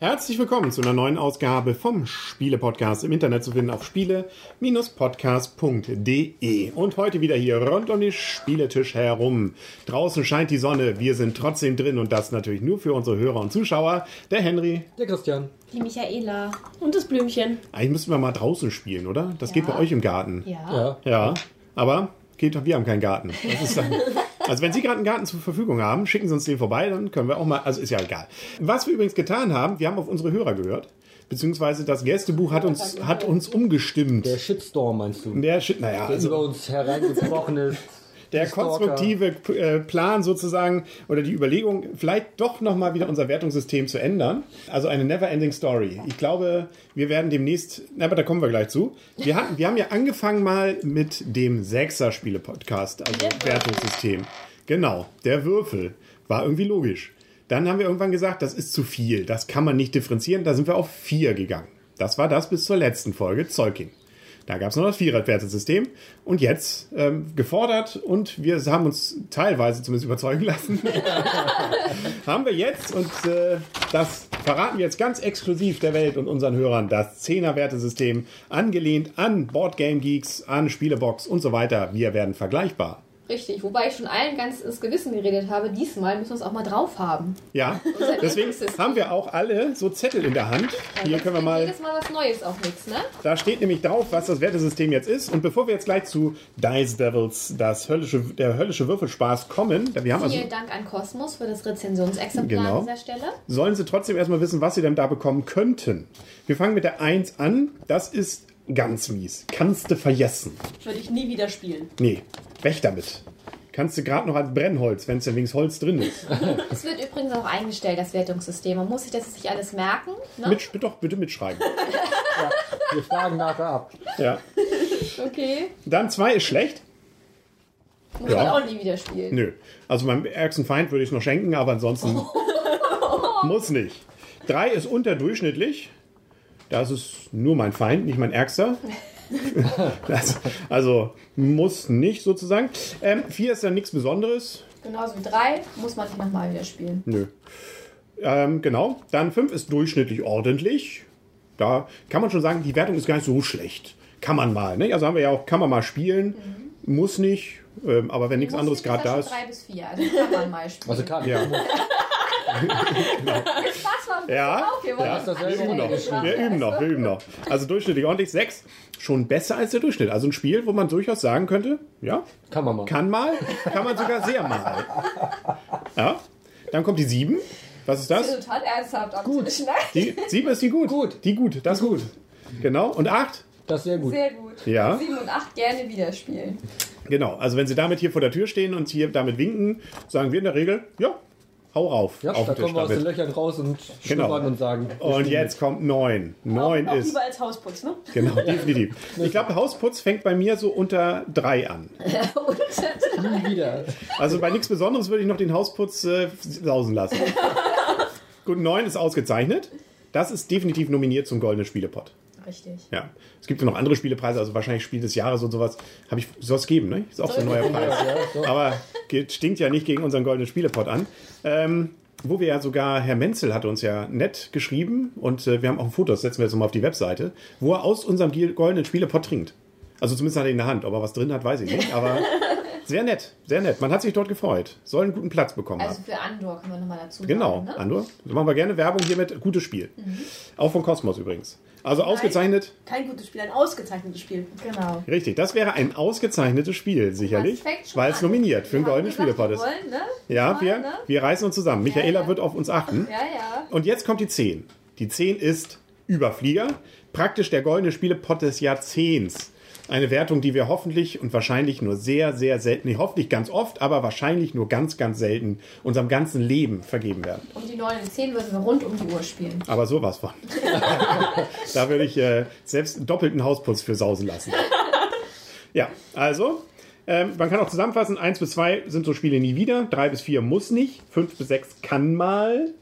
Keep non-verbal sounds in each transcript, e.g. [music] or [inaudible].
Herzlich willkommen zu einer neuen Ausgabe vom Spiele-Podcast im Internet zu finden auf spiele-podcast.de. Und heute wieder hier rund um den Spieletisch herum. Draußen scheint die Sonne, wir sind trotzdem drin und das natürlich nur für unsere Hörer und Zuschauer. Der Henry. Der Christian. Die Michaela. Und das Blümchen. Eigentlich müssten wir mal draußen spielen, oder? Das geht bei euch im Garten. Ja. Ja. Ja, aber geht, wir haben keinen Garten. Das ist dann, [laughs] also wenn Sie gerade einen Garten zur Verfügung haben, schicken Sie uns den vorbei, dann können wir auch mal, also ist ja egal. Was wir übrigens getan haben, wir haben auf unsere Hörer gehört, beziehungsweise das Gästebuch hat uns, hat uns umgestimmt. Der Shitstorm meinst du? Der, Shit- naja, Der also über uns hereingebrochen ist. Der konstruktive äh, Plan sozusagen oder die Überlegung, vielleicht doch nochmal wieder unser Wertungssystem zu ändern. Also eine never-ending Story. Ich glaube, wir werden demnächst, na, aber da kommen wir gleich zu. Wir, hatten, wir haben ja angefangen mal mit dem Sechser-Spiele-Podcast, also Wertungssystem. Genau, der Würfel. War irgendwie logisch. Dann haben wir irgendwann gesagt, das ist zu viel, das kann man nicht differenzieren. Da sind wir auf vier gegangen. Das war das bis zur letzten Folge, Zeugin. Da gab es noch das Vierer-Wertesystem und jetzt ähm, gefordert und wir haben uns teilweise zumindest überzeugen lassen. [laughs] haben wir jetzt und äh, das verraten wir jetzt ganz exklusiv der Welt und unseren Hörern, das Zehner-Wertesystem angelehnt an Boardgame Geeks, an Spielebox und so weiter. Wir werden vergleichbar. Richtig. Wobei ich schon allen ganz ins Gewissen geredet habe, diesmal müssen wir es auch mal drauf haben. Ja, [laughs] deswegen haben wir auch alle so Zettel in der Hand. Hier können wir mal Jedes Mal was Neues auch nichts, ne? Da steht nämlich drauf, was das Wertesystem jetzt ist. Und bevor wir jetzt gleich zu Dice Devils, das höllische, der höllische Würfelspaß kommen, wir haben also, Vielen Dank an Kosmos für das Rezensionsexemplar Genau. an dieser Stelle. sollen sie trotzdem erstmal wissen, was sie denn da bekommen könnten. Wir fangen mit der 1 an. Das ist ganz mies. Kannst du vergessen. Würde ich nie wieder spielen. Nee, weg damit. Kannst du gerade noch als Brennholz, wenn es denn wenigstens Holz drin ist. [laughs] Es wird übrigens auch eingestellt, das Wertungssystem. Man muss sich das nicht alles merken. Ne? Mit, doch, bitte mitschreiben. [laughs] Wir fragen nachher ab. Ja. Okay. Dann 2 ist schlecht. Muss Ja. man auch nie wieder spielen. Nö. Also meinem ärgsten Feind würde ich es noch schenken, aber ansonsten [laughs] muss nicht. Drei ist unterdurchschnittlich. Das ist nur mein Feind, nicht mein Ärgster. [laughs] das, also muss nicht sozusagen. Ähm, vier ist dann nichts Besonderes. Genauso wie drei muss man nicht nochmal wieder spielen. Nö. Ähm, genau. Dann fünf ist durchschnittlich ordentlich. Da kann man schon sagen, die Wertung ist gar nicht so schlecht. Kann man mal. Ne? Also haben wir ja auch, kann man mal spielen. Muss nicht. Ähm, aber wenn nichts anderes gerade da ist. drei bis vier. Also kann man mal spielen. Also kann. Ja. Bisschen Ja, auf. Wir ja. üben noch. Wir üben noch, wir üben noch. Also durchschnittlich ordentlich. Sechs, schon besser als der Durchschnitt. Also ein Spiel, wo man durchaus sagen könnte, ja, Kann man mal. kann mal, kann man sogar sehr mal. Ja, dann kommt die sieben. Was ist Das das? ist total ernsthaft am Tisch, ne? Die sieben ist die gut. Gut. Die gut, das ist gut. Genau. Und acht? Das ist sehr gut. Sehr gut. Ja. Sieben und acht gerne wieder spielen. Genau. Also wenn Sie damit hier vor der Tür stehen und hier damit winken, sagen wir in der Regel, ja, hau rauf. Ja, auf da den Tisch kommen wir aus den. Löchern raus und Genau. schnuppern und sagen. Und jetzt kommt neun. Neun auch ist. lieber als Hausputz, ne? Genau, [laughs] definitiv. Ich glaube, Hausputz fängt bei mir so unter drei an. [laughs] [laughs] Nie wieder. Also bei nichts Besonderes würde ich noch den Hausputz äh, sausen lassen. Gut, 9 ist ausgezeichnet. Das ist definitiv nominiert zum Goldenen Spielepot. Richtig. Ja. Es gibt ja noch andere Spielepreise, also wahrscheinlich Spiel des Jahres und sowas. Habe ich, soll es geben, ne? Ist auch so ein neuer Preis. Ja, so. Aber geht, stinkt ja nicht gegen unseren Goldenen Spielepot an. Ähm, wo wir ja sogar, Herr Menzel hat uns ja nett geschrieben und äh, wir haben auch ein Foto, das setzen wir jetzt mal auf die Webseite, wo er aus unserem Goldenen Spielepot trinkt. Also zumindest hat er ihn in der Hand. Ob er was drin hat, weiß ich nicht. Aber [laughs] sehr nett, sehr nett. Man hat sich dort gefreut. Soll einen guten Platz bekommen haben. Also für Andor können wir nochmal dazu Genau, sagen. Ne? Andor. Da machen wir gerne Werbung hiermit. Gutes Spiel. Auch von Kosmos übrigens. Also ausgezeichnet. Kein gutes Spiel, ein ausgezeichnetes Spiel. Genau. Richtig, das wäre ein ausgezeichnetes Spiel, sicherlich. Weil es nominiert für den Wir haben goldenen wir ist. wollen, ne? Ja, Mal, wir, ne? wir reißen uns zusammen. Michaela ja. wird auf uns achten. Ja, ja. Und jetzt kommt die 10. Die 10 ist Überflieger. Praktisch der goldene Spielepot des Jahrzehnts. Eine Wertung, die wir hoffentlich und wahrscheinlich nur sehr, sehr selten, nee, hoffentlich ganz oft, aber wahrscheinlich nur ganz, ganz selten unserem ganzen Leben vergeben werden. Und die 9 und 10 würden wir rund um die Uhr spielen. Aber sowas von. [laughs] da würde ich äh, selbst einen doppelten Hausputz für sausen lassen. Ja, also, ähm, man kann auch zusammenfassen, 1 bis 2 sind so Spiele nie wieder, 3 bis 4 muss nicht, 5 bis 6 kann mal.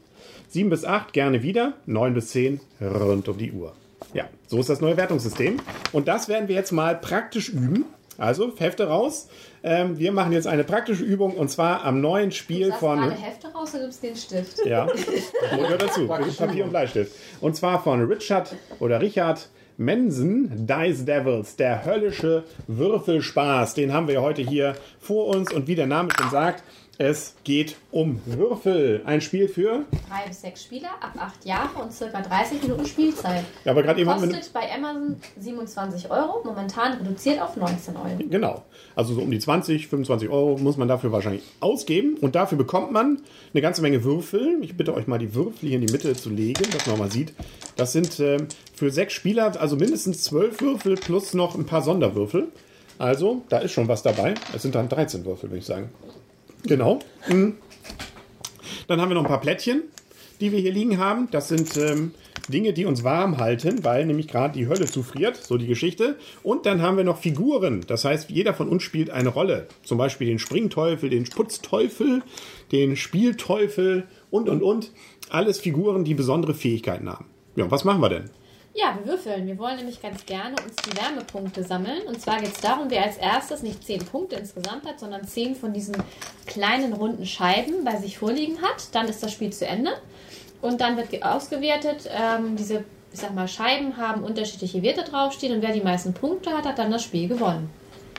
7 bis 8 gerne wieder, 9 bis 10 rund um die Uhr. Ja, so ist das neue Wertungssystem. Und das werden wir jetzt mal praktisch üben. Also, Hefte raus. Ähm, wir machen jetzt eine praktische Übung und zwar am neuen Spiel Du von. Hefte raus und gibst den Stift. Ja, [laughs] gehört dazu. Papier und Bleistift. Und zwar von Richard oder Richard Mensen, Dice Devils, der höllische Würfelspaß. Den haben wir heute hier vor uns und wie der Name schon sagt, es geht um Würfel. Ein Spiel für. Drei bis sechs Spieler ab acht Jahre und circa 30 Minuten Spielzeit. Ja, aber gerade eben. Kostet bei Amazon 27 Euro, momentan reduziert auf 19 Euro. Genau. Also so um die 20, 25 Euro muss man dafür wahrscheinlich ausgeben. Und dafür bekommt man eine ganze Menge Würfel. Ich bitte euch mal, die Würfel hier in die Mitte zu legen, dass man mal sieht. Das sind ähm, für sechs Spieler also mindestens zwölf Würfel plus noch ein paar Sonderwürfel. Also, da ist schon was dabei. Es sind dann 13 Würfel, würde ich sagen. Genau. Mhm. Dann haben wir noch ein paar Plättchen, die wir hier liegen haben. Das sind ähm, Dinge, die uns warm halten, weil nämlich gerade die Hölle zufriert, so die Geschichte. Und dann haben wir noch Figuren. Das heißt, jeder von uns spielt eine Rolle. Zum Beispiel den Springteufel, den Putzteufel, den Spielteufel und, und, und. Alles Figuren, die besondere Fähigkeiten haben. Ja, was machen wir denn? Ja, wir würfeln. Wir wollen nämlich ganz gerne uns die Wärmepunkte sammeln. Und zwar geht es darum, wer als erstes nicht zehn Punkte insgesamt hat, sondern zehn von diesen kleinen runden Scheiben bei sich vorliegen hat. Dann ist das Spiel zu Ende. Und dann wird ge- ausgewertet. Ähm, diese, ich sag mal, Scheiben haben unterschiedliche Werte draufstehen. Und wer die meisten Punkte hat, hat dann das Spiel gewonnen.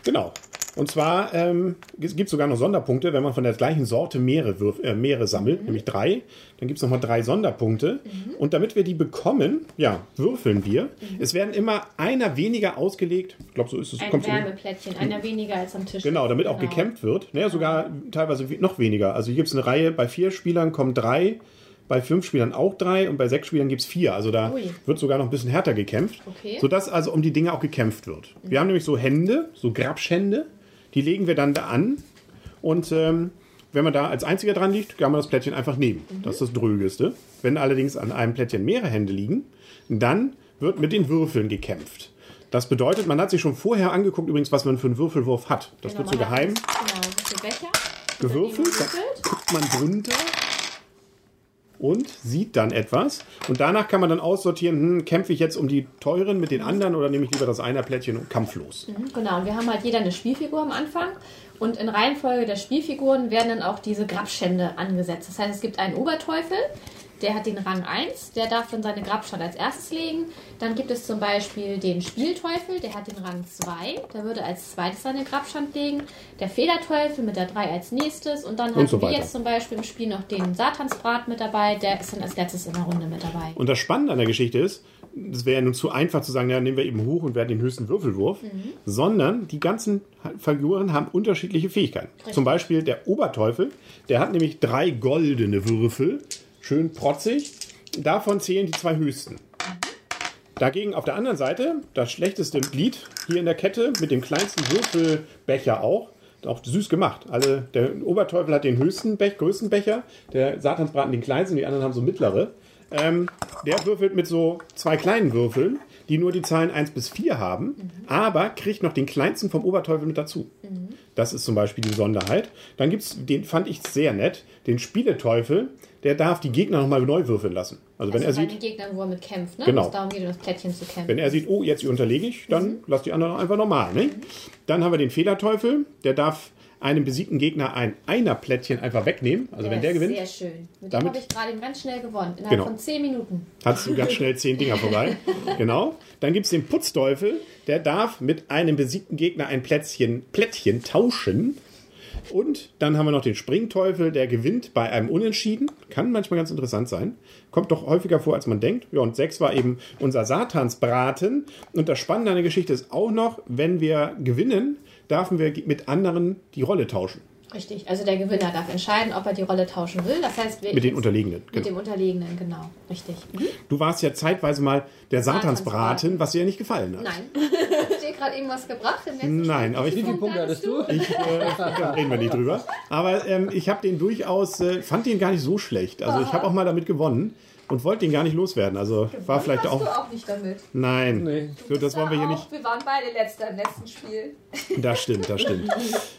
Genau. Und zwar ähm, es gibt sogar noch Sonderpunkte, wenn man von der gleichen Sorte mehrere, Würf äh, mehrere sammelt, nämlich drei. Dann gibt es nochmal drei Sonderpunkte. Und damit wir die bekommen, ja, würfeln wir. Es werden immer einer weniger ausgelegt. Ich glaube, so ist es. Ein kommt so- Wärmeplättchen, einer weniger als am Tisch. Genau, damit auch Genau. gekämpft wird. Naja, sogar teilweise we- noch weniger. Also hier gibt es eine Reihe, bei vier Spielern kommen drei, bei fünf Spielern auch drei und bei sechs Spielern gibt es vier. Also da Ui. wird sogar noch ein bisschen härter gekämpft. Okay. Sodass also um die Dinge auch gekämpft wird. Wir haben nämlich so Hände, so Grabschhände, die legen wir dann da an. Und ähm, wenn man da als einziger dran liegt, kann man das Plättchen einfach nehmen. Das ist das Drögeste. Wenn allerdings an einem Plättchen mehrere Hände liegen, dann wird mit den Würfeln gekämpft. Das bedeutet, man hat sich schon vorher angeguckt, übrigens, was man für einen Würfelwurf hat. Das Genau, wird so geheim Genau, so Becher. gewürfelt. Da gewürfelt. guckt man drunter und sieht dann etwas. Und danach kann man dann aussortieren, hm, kämpfe ich jetzt um die teuren mit den anderen oder nehme ich lieber das Einerplättchen und kampflos. Mhm, Genau, und wir haben halt jeder eine Spielfigur am Anfang. Und in Reihenfolge der Spielfiguren werden dann auch diese Grabschände angesetzt. Das heißt, es gibt einen Oberteufel, der hat den Rang 1, der darf dann seine Grabschande als erstes legen. Dann gibt es zum Beispiel den Spielteufel, der hat den Rang 2, der würde als zweites seine Grabschand legen. Der Federteufel mit der 3 als nächstes. Und dann haben so wir jetzt zum Beispiel im Spiel noch den Satansbrat mit dabei, der ist dann als letztes in der Runde mit dabei. Und das Spannende an der Geschichte ist, es wäre ja nun zu einfach zu sagen, ja, nehmen wir eben hoch und werden den höchsten Würfelwurf, sondern die ganzen Figuren haben unterschiedliche Fähigkeiten. Zum Beispiel der Oberteufel, der hat nämlich drei goldene Würfel, schön protzig. Davon zählen die zwei höchsten. Dagegen auf der anderen Seite das schlechteste Glied hier in der Kette mit dem kleinsten Würfelbecher auch. Auch süß gemacht. Alle, der Oberteufel hat den höchsten Bech, größten Becher, der Satansbraten den kleinsten, die anderen haben so mittlere. Ähm, der würfelt mit so zwei kleinen Würfeln, die nur die Zahlen 1 bis 4 haben, aber kriegt noch den kleinsten vom Oberteufel mit dazu. Das ist zum Beispiel die Besonderheit. Dann gibt es, den fand ich sehr nett, den Spieleteufel, der darf die Gegner nochmal neu würfeln lassen. Also wenn er also sieht, den Gegnern, wo er mit kämpft, ne? Genau. Wo es darum geht, um das Plättchen zu kämpfen. wenn er sieht, oh, jetzt unterlege ich, dann lass die anderen einfach normal. Ne? Dann haben wir den Fehlerteufel, der darf einem besiegten Gegner ein Einerplättchen einfach wegnehmen. Also wenn der gewinnt, Sehr schön. Mit Damit- dem habe ich gerade ganz schnell gewonnen. Innerhalb Genau. von 10 Minuten. hat du ganz schnell zehn Dinger vorbei. [laughs] Genau. Dann gibt es den Putzteufel, der darf mit einem besiegten Gegner ein Plätzchen, Plättchen tauschen. Und dann haben wir noch den Springteufel, der gewinnt bei einem Unentschieden. Kann manchmal ganz interessant sein. Kommt doch häufiger vor, als man denkt. Ja, und sechs war eben unser Satansbraten. Und das Spannende an der Geschichte ist auch noch, wenn wir gewinnen, dürfen wir mit anderen die Rolle tauschen. Richtig. Also der Gewinner darf entscheiden, ob er die Rolle tauschen will. Das heißt, wir Mit den Unterlegenen. Mit Genau. dem Unterlegenen, genau. Richtig. Mhm. Du warst ja zeitweise mal der Satansbraten, was dir ja nicht gefallen hat. Nein. [laughs] Hast du dir gerade irgendwas gebracht? Nein, aber ich Wie viele Punkte hattest du? Ich, äh, [laughs] da reden wir nicht drüber. Aber ähm, ich habe den durchaus, äh, fand den gar nicht so schlecht. Also ich habe auch mal damit gewonnen. Und wollte den gar nicht loswerden. Also war vielleicht auch. du auch nicht damit. Nein, Nee. so, das wollen wir hier nicht. Auch, wir waren beide letzter im letzten Spiel. [laughs] Das stimmt, das stimmt.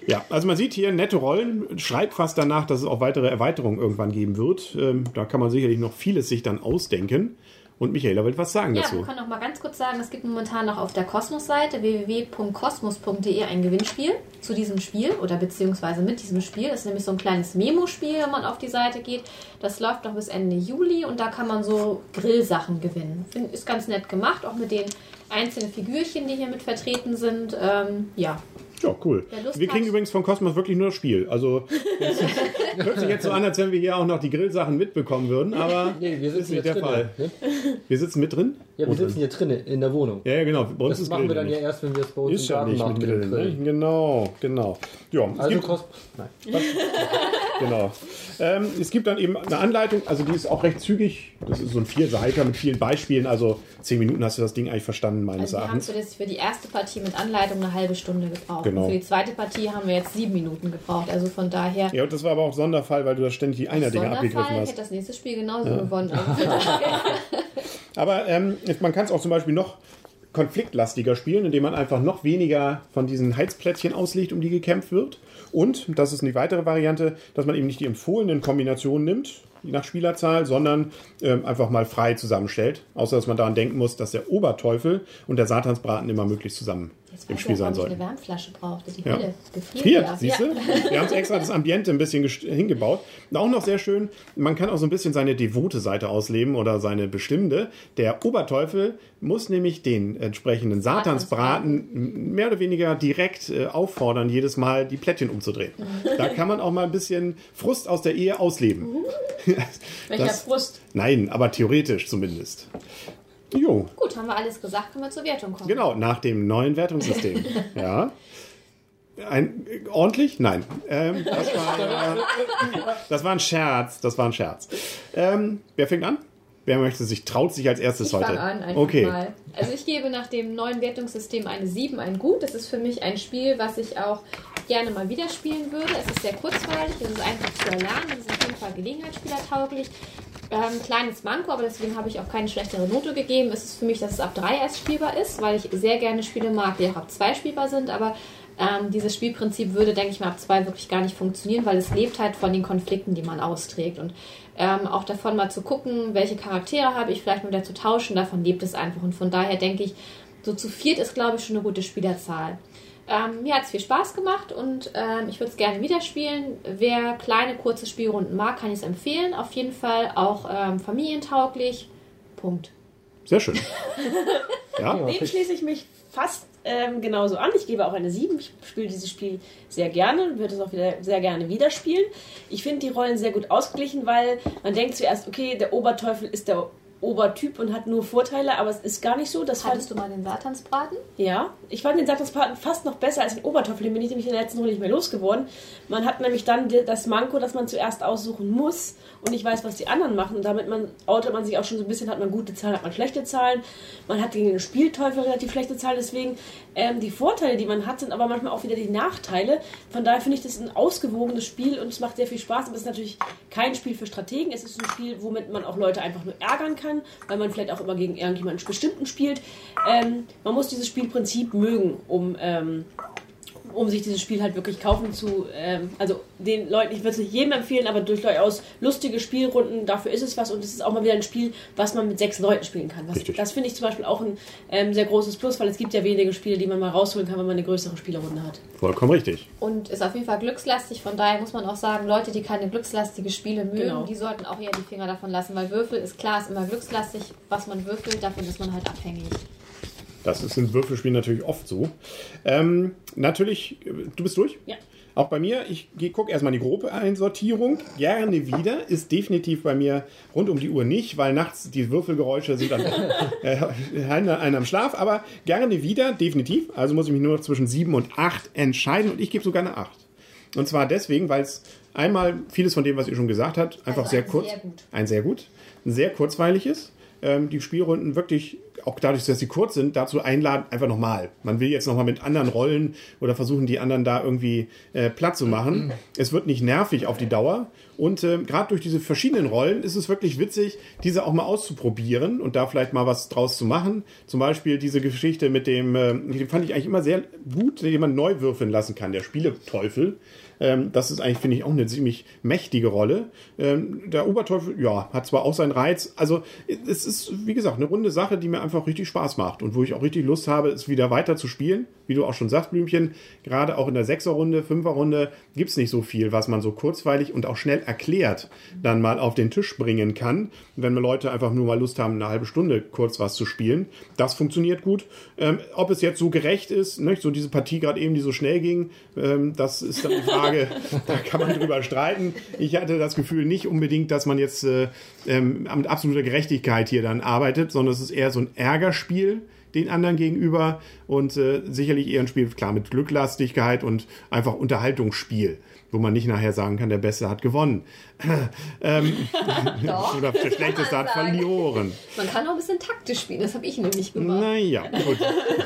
Ja, also man sieht hier nette Rollen, schreit fast danach, dass es auch weitere Erweiterungen irgendwann geben wird. Ähm, da kann man sicherlich noch vieles sich dann ausdenken. Und Michaela will was sagen Ja, dazu. wir können noch mal ganz kurz sagen, es gibt momentan noch auf der Kosmos-Seite www.kosmos.de ein Gewinnspiel zu diesem Spiel oder beziehungsweise mit diesem Spiel. Das ist nämlich so ein kleines Memo-Spiel, wenn man auf die Seite geht. Das läuft noch bis Ende Juli und da kann man so Grillsachen gewinnen. Ist ganz nett gemacht, auch mit den einzelnen Figürchen, die hier mit vertreten sind. Ähm, ja, Ja, cool. Wir kriegen hat. übrigens von Cosmos wirklich nur das Spiel. Also es [laughs] hört sich jetzt so an, als wenn wir hier auch noch die Grillsachen mitbekommen würden, aber Nee, wir das ist sitzen nicht der Fall. drin. Ne? Wir sitzen mit drin? Ja, Wo wir sitzen hier drinnen in der Wohnung. Ja, ja, genau. Bei uns Das ist machen wir Grillen dann ja nicht. erst, wenn wir es bei uns Ist im ja Garten nicht machen mit Grillen. Grill. Ne? Genau, genau. Ja, es Also gibt, Kos Nein. [laughs] Genau. Ähm, es gibt dann eben eine Anleitung, also die ist auch recht zügig. Das ist so ein Vierseiter mit vielen Beispielen. Also zehn Minuten hast du das Ding eigentlich verstanden, meines also wir haben Erachtens. für, das, für die erste Partie mit Anleitung eine halbe Stunde gebraucht. Genau. Und für die zweite Partie haben wir jetzt sieben Minuten gebraucht. Also von daher Ja, und das war aber auch Sonderfall, weil du da ständig die Einer-Dinger abgegriffen ich hast. hätte das nächste Spiel genauso gewonnen. [laughs] Aber ähm, man kann es auch zum Beispiel noch konfliktlastiger spielen, indem man einfach noch weniger von diesen Heizplättchen auslegt, um die gekämpft wird. Und, das ist eine weitere Variante, dass man eben nicht die empfohlenen Kombinationen nimmt, je nach Spielerzahl, sondern ähm, einfach mal frei zusammenstellt. Außer, dass man daran denken muss, dass der Oberteufel und der Satansbraten immer möglichst zusammen im Spiel sein sollten. eine Wärmflasche brauchte. Die Ja. Hölle gefriert. Friert, ja. siehst du? [laughs] Wir haben es extra das Ambiente ein bisschen hingebaut. Und auch noch sehr schön, man kann auch so ein bisschen seine devote Seite ausleben oder seine bestimmte. Der Oberteufel muss nämlich den entsprechenden Satansbraten mehr oder weniger direkt äh, auffordern, jedes Mal die Plättchen umzudrehen. Da kann man auch mal ein bisschen Frust aus der Ehe ausleben. [laughs] Welcher Das- Frust? Nein, aber theoretisch zumindest. Jo, Gut, haben wir alles gesagt, können wir zur Wertung kommen. Genau, nach dem neuen Wertungssystem. [laughs] ja. Ein, äh, ordentlich? Nein. Ähm, das, war, das war ein Scherz. Das war ein Scherz. Ähm, wer fängt an? Wer möchte sich, traut sich als erstes Ich heute? fange an, einfach okay. mal. Also ich gebe nach dem neuen Wertungssystem eine 7, ein Gut. Das ist für mich ein Spiel, was ich auch gerne mal wieder spielen würde. Es ist sehr kurzweilig, es ist einfach zu erlernen, es ist auf jeden Fall gelegenheitsspielertauglich. Ähm, kleines Manko, aber deswegen habe ich auch keine schlechtere Note gegeben. Es ist für mich, dass es ab 3 erst spielbar ist, weil ich sehr gerne Spiele mag, die auch ab 2 spielbar sind, aber ähm, dieses Spielprinzip würde, denke ich mal, ab 2 wirklich gar nicht funktionieren, weil es lebt halt von den Konflikten, die man austrägt und ähm, auch davon mal zu gucken, welche Charaktere habe ich, vielleicht mal wieder zu tauschen, davon lebt es einfach und von daher denke ich, so zu viert ist, glaube ich, schon eine gute Spielerzahl. Ähm, mir hat es viel Spaß gemacht und ähm, ich würde es gerne wieder spielen. Wer kleine, kurze Spielrunden mag, kann ich es empfehlen. Auf jeden Fall auch ähm, familientauglich. Punkt. Sehr schön. [laughs] Ja, Dem schließe ich mich fast ähm, genauso an. Ich gebe auch eine 7. Ich spiele dieses Spiel sehr gerne, würde es auch wieder sehr gerne wieder spielen. Ich finde die Rollen sehr gut ausgeglichen, weil man denkt zuerst, okay, der Oberteufel ist der Obertyp und hat nur Vorteile, aber es ist gar nicht so. Das Hattest du mal den Satansbraten? ja, ich fand den Satanspaten fast noch besser als den Oberteufel. Den bin ich nämlich in der letzten Runde nicht mehr losgeworden. Man hat nämlich dann das Manko, dass man zuerst aussuchen muss und nicht weiß, was die anderen machen. Und damit man, outet man sich auch schon so ein bisschen, hat man gute Zahlen, hat man schlechte Zahlen. Man hat gegen den Spielteufel relativ schlechte Zahlen. Deswegen ähm, die Vorteile, die man hat, sind aber manchmal auch wieder die Nachteile. Von daher finde ich das ein ausgewogenes Spiel und es macht sehr viel Spaß. Aber es ist natürlich kein Spiel für Strategen. Es ist ein Spiel, womit man auch Leute einfach nur ärgern kann, weil man vielleicht auch immer gegen irgendjemanden bestimmten spielt. Ähm, man muss dieses Spielprinzip mögen, um, ähm, um sich dieses Spiel halt wirklich kaufen zu. Ähm, also den Leuten, ich würde es nicht jedem empfehlen, aber durchaus lustige Spielrunden, dafür ist es was und es ist auch mal wieder ein Spiel, was man mit sechs Leuten spielen kann. Was, Richtig. das finde ich zum Beispiel auch ein ähm, sehr großes Plus, weil es gibt ja wenige Spiele, die man mal rausholen kann, wenn man eine größere Spielerrunde hat. vollkommen richtig. Und ist auf jeden Fall glückslastig. Von daher muss man auch sagen, Leute, die keine glückslastige Spiele mögen, Genau. die sollten auch eher die Finger davon lassen. Weil Würfel ist klar, ist immer glückslastig. Was man würfelt, davon ist man halt abhängig. Das ist in Würfelspielen natürlich oft so. Ähm, natürlich, du bist durch? Ja. Auch bei mir, ich gucke erstmal in die grobe Einsortierung. Gerne wieder. Ist definitiv bei mir rund um die Uhr nicht, weil nachts die Würfelgeräusche sind dann [laughs] äh, einer, einer am Schlaf. Aber gerne wieder, definitiv. Also muss ich mich nur noch zwischen 7 und 8 entscheiden. Und ich gebe sogar eine 8. Und zwar deswegen, weil es einmal vieles von dem, was ihr schon gesagt habt, einfach Also sehr ein kurz. sehr gut. Ein sehr gut. Ein sehr kurzweilig ist. Ähm, die Spielrunden wirklich auch dadurch, dass sie kurz sind, dazu einladen, einfach nochmal. Man will jetzt nochmal mit anderen Rollen oder versuchen, die anderen da irgendwie äh, platt zu machen. Es wird nicht nervig auf die Dauer. Und äh, gerade durch diese verschiedenen Rollen ist es wirklich witzig, diese auch mal auszuprobieren und da vielleicht mal was draus zu machen. Zum Beispiel diese Geschichte mit dem, äh, den fand ich eigentlich immer sehr gut, den man neu würfeln lassen kann, der Spieleteufel. Ähm, das ist eigentlich, finde ich, auch eine ziemlich mächtige Rolle. Ähm, der Oberteufel, ja, hat zwar auch seinen Reiz. Also es ist, wie gesagt, eine runde Sache, die mir einfach richtig Spaß macht und wo ich auch richtig Lust habe, es wieder weiter zu spielen. Wie du auch schon sagst, Blümchen, gerade auch in der Sechserrunde, Fünferrunde gibt es nicht so viel, was man so kurzweilig und auch schnell erklärt dann mal auf den Tisch bringen kann, wenn wir Leute einfach nur mal Lust haben, eine halbe Stunde kurz was zu spielen. Das funktioniert gut. Ähm, ob es jetzt so gerecht ist, ne, so diese Partie gerade eben, die so schnell ging, ähm, das ist dann die Frage, [laughs] da kann man drüber streiten. Ich hatte das Gefühl nicht unbedingt, dass man jetzt äh, ähm, mit absoluter Gerechtigkeit hier dann arbeitet, sondern es ist eher so ein Ärgerspiel den anderen gegenüber und äh, sicherlich eher ein Spiel, klar, mit Glücklastigkeit und einfach Unterhaltungsspiel, wo man nicht nachher sagen kann, der Beste hat gewonnen. [clears throat] ähm, [laughs] Doch. [laughs] oder der Schlechteste hat verloren. Man kann auch ein bisschen taktisch spielen, das habe ich nämlich gemacht. Naja, gut.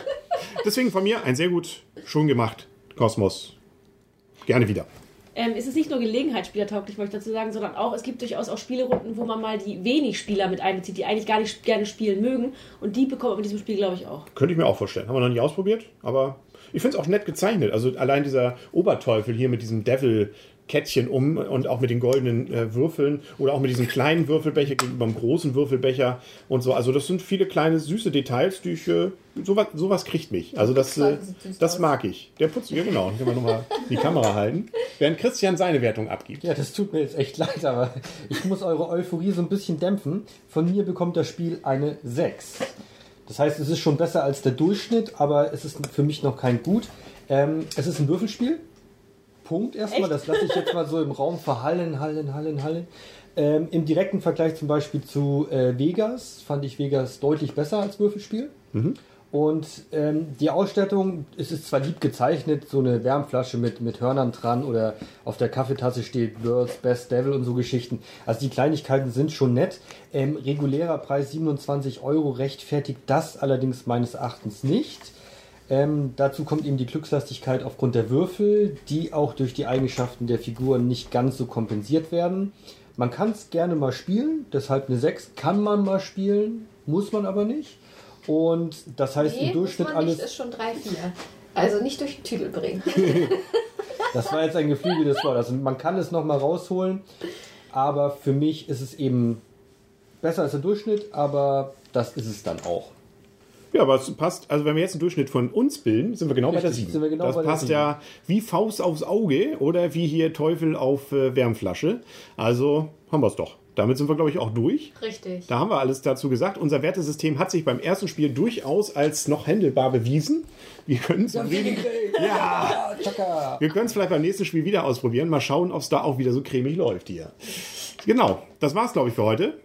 [laughs] Deswegen von mir ein sehr gut schon gemacht, Kosmos. Gerne wieder. Ähm, es ist nicht nur gelegenheitsspielertauglich, wollte ich dazu sagen, sondern auch, es gibt durchaus auch Spielerunden, wo man mal die wenig Spieler mit einbezieht, die eigentlich gar nicht gerne spielen mögen. Und die bekommt man mit diesem Spiel, glaube ich, auch. Könnte ich mir auch vorstellen. Haben wir noch nicht ausprobiert, aber ich finde es auch nett gezeichnet. Also allein dieser Oberteufel hier mit diesem Devil-Kettchen um und auch mit den goldenen äh, Würfeln oder auch mit diesem kleinen Würfelbecher gegenüber dem großen Würfelbecher und so. Also das sind viele kleine süße Details, die ich, äh, sowas, sowas kriegt mich. Also das, äh, das mag ich. Der Putz, ja genau, den können wir nochmal die Kamera halten. Während Christian seine Wertung abgibt. Ja, das tut mir jetzt echt leid, aber ich muss eure Euphorie so ein bisschen dämpfen. Von mir bekommt das Spiel eine 6. Das heißt, es ist schon besser als der Durchschnitt, aber es ist für mich noch kein Gut. Ähm, es ist ein Würfelspiel. Punkt erstmal. Echt? Das lasse ich jetzt mal so im Raum verhallen, hallen, hallen, hallen. Ähm, Im direkten Vergleich zum Beispiel zu äh, Vegas fand ich Vegas deutlich besser als Würfelspiel. Und ähm, die Ausstattung, es ist zwar lieb gezeichnet, so eine Wärmflasche mit, mit Hörnern dran oder auf der Kaffeetasse steht World's Best Devil und so Geschichten. Also die Kleinigkeiten sind schon nett. Ähm, regulärer Preis 27 Euro rechtfertigt das allerdings meines Erachtens nicht. Ähm, dazu kommt eben die Glückslastigkeit aufgrund der Würfel, die auch durch die Eigenschaften der Figuren nicht ganz so kompensiert werden. Man kann es gerne mal spielen, deshalb eine 6 kann man mal spielen, muss man aber nicht. Und das heißt Nee, im Durchschnitt muss man alles. nicht, ist schon 3, 4. Also nicht durch den Tüdel bringen. [laughs] Das war jetzt ein geflügeltes Wort. Also man kann es nochmal rausholen, aber für mich ist es eben besser als der Durchschnitt, aber das ist es dann auch. Ja, aber es passt, also wenn wir jetzt einen Durchschnitt von uns bilden, sind wir genau bei der Richtig, 7. sind wir genau das bei der passt sieben. ja wie Faust aufs Auge oder wie hier Teufel auf äh, Wärmflasche. Also haben wir es doch. Damit sind wir, glaube ich, auch durch. Richtig. Da haben wir alles dazu gesagt. Unser Wertesystem hat sich beim ersten Spiel durchaus als noch handelbar bewiesen. Wir können es [laughs] ja, Chaka. wir können es vielleicht beim nächsten Spiel wieder ausprobieren. Mal schauen, ob es da auch wieder so cremig läuft hier. Genau, das war's, glaube ich, für heute.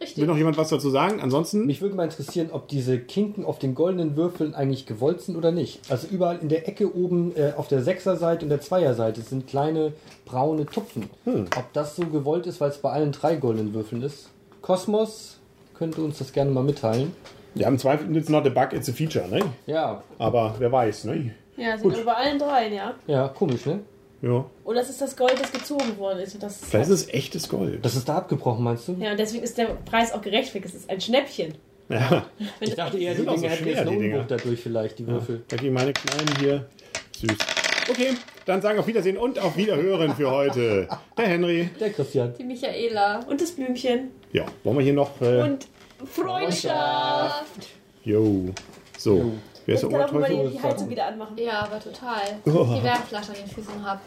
Richtig. Will noch jemand was dazu sagen? Ansonsten, Mich würde mal interessieren, ob diese Kinken auf den goldenen Würfeln eigentlich gewollt sind oder nicht. Also überall in der Ecke oben äh, auf der Sechserseite und der Zweierseite sind kleine braune Tupfen. Hm. Ob das so gewollt ist, weil es bei allen drei goldenen Würfeln ist. Kosmos könnte uns das gerne mal mitteilen. ja, im Zweifel, it's not a bug, it's a feature, ne? Ja, Aber wer weiß, ne? Ja, sind bei allen dreien, ja. ja, komisch, ne? Ja. Oder es ist das Gold, das gezogen worden ist. Und das Vielleicht ist es echtes Gold. Das ist da abgebrochen, meinst du? ja, und deswegen ist der Preis auch gerechtfertigt. Es ist ein Schnäppchen. Ja, Ich dachte eher, die sind auch Dinge so hätten jetzt einen die Dinger. Unwucht dadurch vielleicht, die Würfel. da gehen meine Kleinen hier. Süß. Okay, dann sagen auf Wiedersehen und auf Wiederhören für heute. Der Henry. Der Christian. Die Michaela. Und das Blümchen. Ja, wollen wir hier noch. Äh, Und Freundschaft. yo. So. Wer ist Ich der kann auch mal Oberteufel? die, die Heizung wieder anmachen. Ja, aber total. Oh. Die Wärmflasche an den Füßen hab.